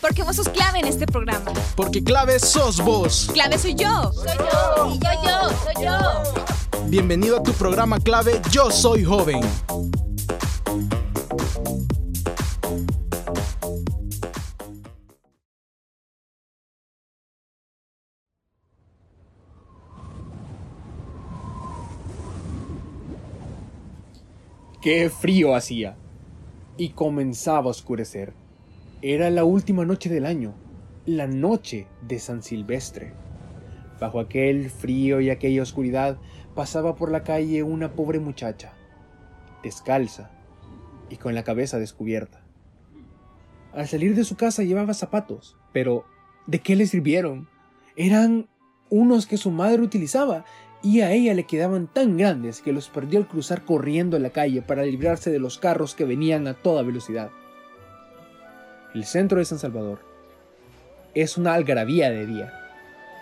Porque vos sos clave en este programa. Porque clave sos vos. Clave soy yo. Soy yo. Y yo, yo, soy yo. Bienvenido a tu programa clave Yo Soy Joven. Qué frío hacía. Y comenzaba a oscurecer. Era la última noche del año, la noche de San Silvestre. Bajo aquel frío y aquella oscuridad pasaba por la calle una pobre muchacha, descalza y con la cabeza descubierta. Al salir de su casa llevaba zapatos, pero ¿de qué le sirvieron? Eran unos que su madre utilizaba y a ella le quedaban tan grandes que los perdió al cruzar corriendo en la calle para librarse de los carros que venían a toda velocidad. El centro de San Salvador es una algarabía de día,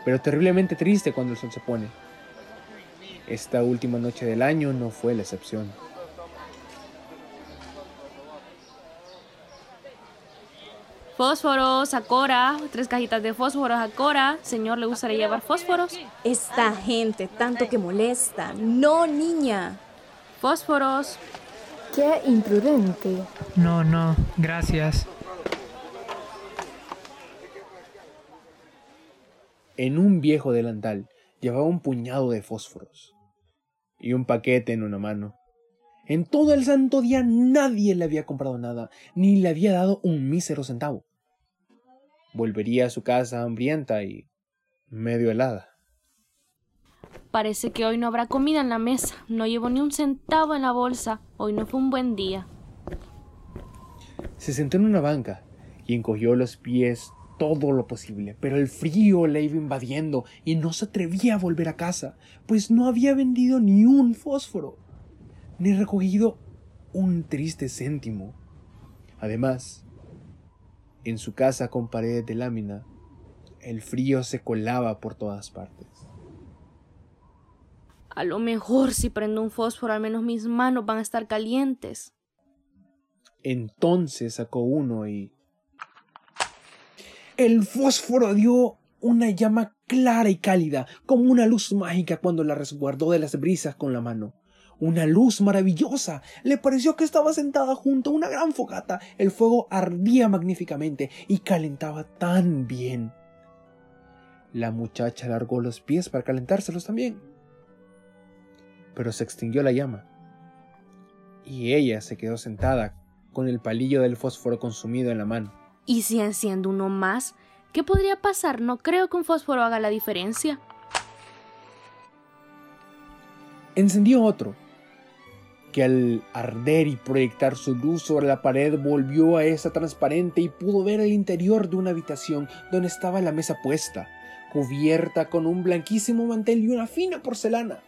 pero terriblemente triste cuando el sol se pone. Esta última noche del año no fue la excepción. Fósforos, Acora, tres cajitas de fósforos, Acora. Señor, ¿le gustaría llevar fósforos? Esta gente, tanto que molesta. No, niña. Fósforos. Qué imprudente. No, no, gracias. En un viejo delantal llevaba un puñado de fósforos y un paquete en una mano. En todo el santo día nadie le había comprado nada, ni le había dado un mísero centavo. Volvería a su casa hambrienta y medio helada. Parece que hoy no habrá comida en la mesa. No llevo ni un centavo en la bolsa. Hoy no fue un buen día. Se sentó en una banca y encogió los pies todo lo posible, pero el frío le iba invadiendo y no se atrevía a volver a casa, pues no había vendido ni un fósforo, ni recogido un triste céntimo. Además, en su casa con paredes de lámina, el frío se colaba por todas partes. A lo mejor si prendo un fósforo, al menos mis manos van a estar calientes. Entonces sacó uno y... El fósforo dio una llama clara y cálida, como una luz mágica cuando la resguardó de las brisas con la mano. Una luz maravillosa. Le pareció que estaba sentada junto a una gran fogata. El fuego ardía magníficamente y calentaba tan bien. La muchacha alargó los pies para calentárselos también. Pero se extinguió la llama. Y ella se quedó sentada con el palillo del fósforo consumido en la mano. ¿Y si enciendo uno más? ¿Qué podría pasar? No creo que un fósforo haga la diferencia. Encendió otro, que al arder y proyectar su luz sobre la pared volvió a esa transparente y pudo ver el interior de una habitación donde estaba la mesa puesta, cubierta con un blanquísimo mantel y una fina porcelana.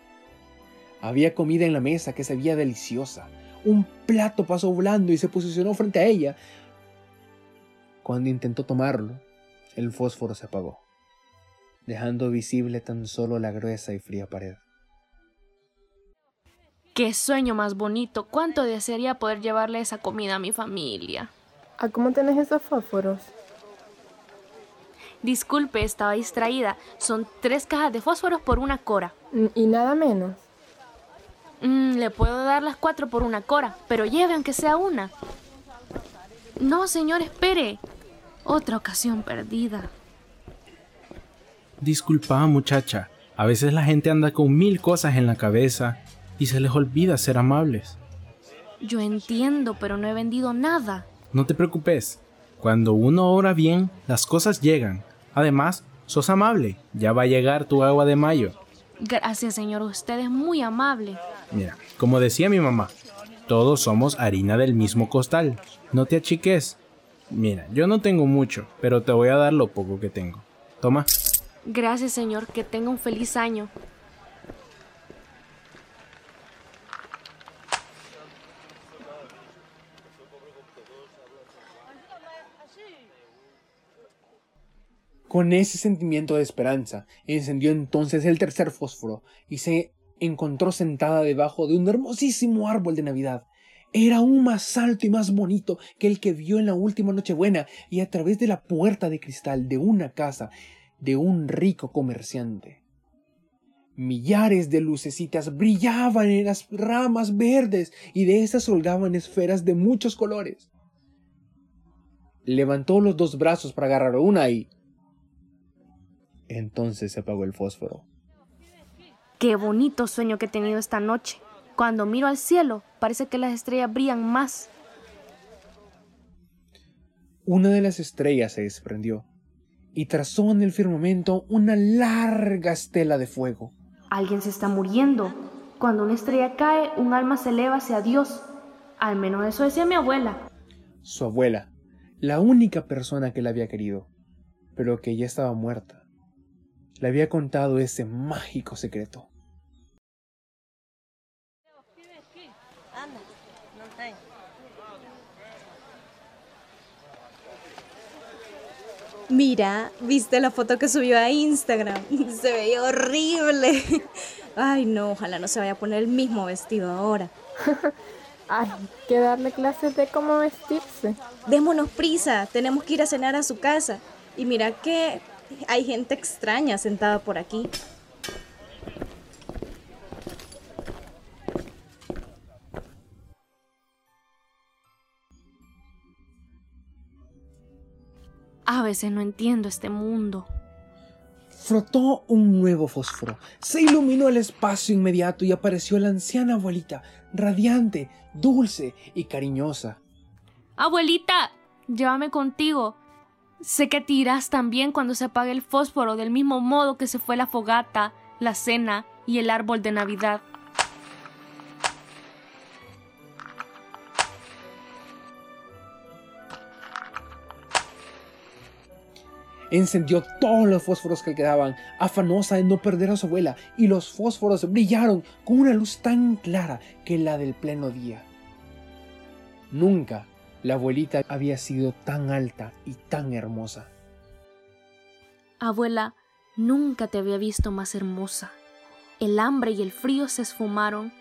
Había comida en la mesa que se veía deliciosa. Un plato pasó volando y se posicionó frente a ella. Cuando intentó tomarlo, el fósforo se apagó, dejando visible tan solo la gruesa y fría pared. Qué sueño más bonito. Cuánto desearía poder llevarle esa comida a mi familia. ¿A cómo tenés esos fósforos? Disculpe, estaba distraída. Son tres cajas de fósforos por una cora. ¿Y nada menos? Mm, le puedo dar las cuatro por una cora, pero lleve aunque sea una. No, señor, espere. Otra ocasión perdida. Disculpa, muchacha. A veces la gente anda con mil cosas en la cabeza y se les olvida ser amables. Yo entiendo, pero no he vendido nada. No te preocupes. Cuando uno obra bien, las cosas llegan. Además, sos amable. Ya va a llegar tu agua de mayo. Gracias, señor. Usted es muy amable. Mira, como decía mi mamá, todos somos harina del mismo costal. No te achiques. Mira, yo no tengo mucho, pero te voy a dar lo poco que tengo. Toma. Gracias, señor. Que tenga un feliz año. Con ese sentimiento de esperanza, encendió entonces el tercer fósforo y se encontró sentada debajo de un hermosísimo árbol de Navidad. Era aún más alto y más bonito que el que vio en la última Nochebuena y a través de la puerta de cristal de una casa de un rico comerciante. Millares de lucecitas brillaban en las ramas verdes y de esas colgaban esferas de muchos colores. Levantó los dos brazos para agarrar una y... Entonces se apagó el fósforo. Qué bonito sueño que he tenido esta noche. Cuando miro al cielo, parece que las estrellas brillan más. Una de las estrellas se desprendió y trazó en el firmamento una larga estela de fuego. Alguien se está muriendo. Cuando una estrella cae, un alma se eleva hacia Dios. Al menos eso decía mi abuela. Su abuela, la única persona que la había querido, pero que ya estaba muerta, le había contado ese mágico secreto. Mira, ¿viste la foto que subió a Instagram? Se veía horrible. Ay, no, ojalá no se vaya a poner el mismo vestido ahora. Ay, que darle clases de cómo vestirse. Démonos prisa, tenemos que ir a cenar a su casa. Y mira que hay gente extraña sentada por aquí. A veces no entiendo este mundo. Frotó un nuevo fósforo, se iluminó el espacio inmediato y apareció la anciana abuelita, radiante, dulce y cariñosa. Abuelita, llévame contigo. Sé que te irás también cuando se apague el fósforo, del mismo modo que se fue la fogata, la cena y el árbol de Navidad. Encendió todos los fósforos que quedaban, afanosa de no perder a su abuela, y los fósforos brillaron con una luz tan clara que la del pleno día. Nunca la abuelita había sido tan alta y tan hermosa. Abuela, nunca te había visto más hermosa. El hambre y el frío se esfumaron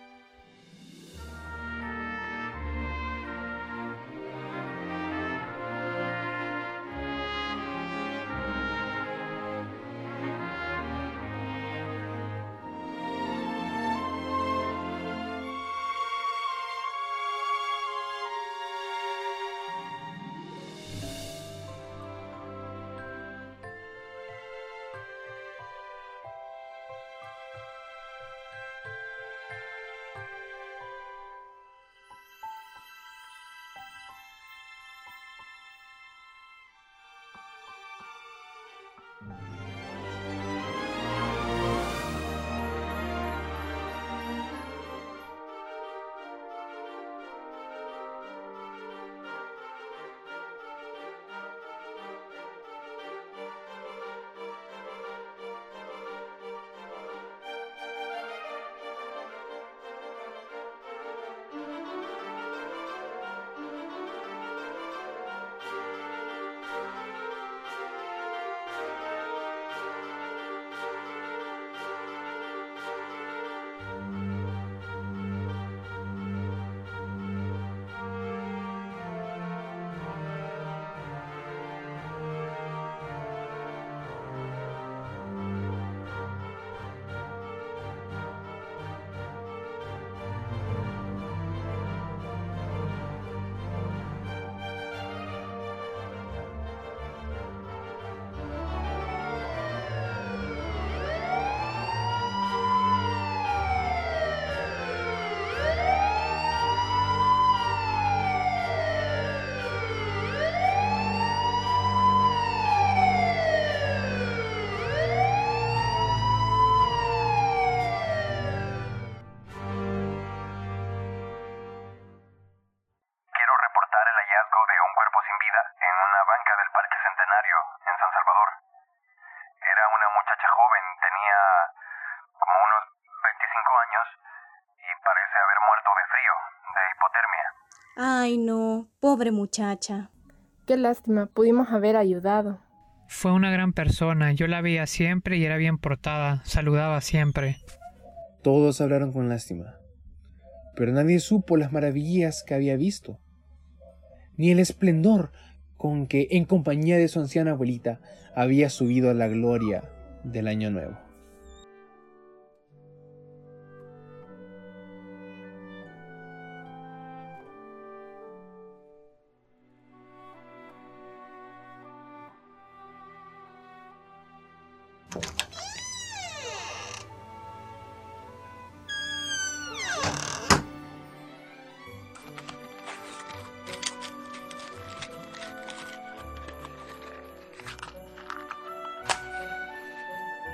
Ay, no, pobre muchacha. Qué lástima, pudimos haber ayudado. Fue una gran persona, yo la veía siempre y era bien portada, saludaba siempre. Todos hablaron con lástima, pero nadie supo las maravillas que había visto, ni el esplendor con que, en compañía de su anciana abuelita, había subido a la gloria del año nuevo.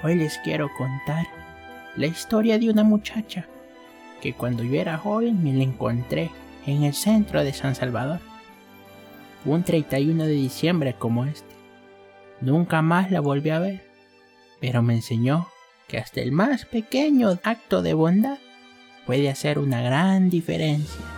Hoy les quiero contar la historia de una muchacha que cuando yo era joven me la encontré en el centro de San Salvador. Un 31 de diciembre como este. Nunca más la volví a ver, pero me enseñó que hasta el más pequeño acto de bondad puede hacer una gran diferencia.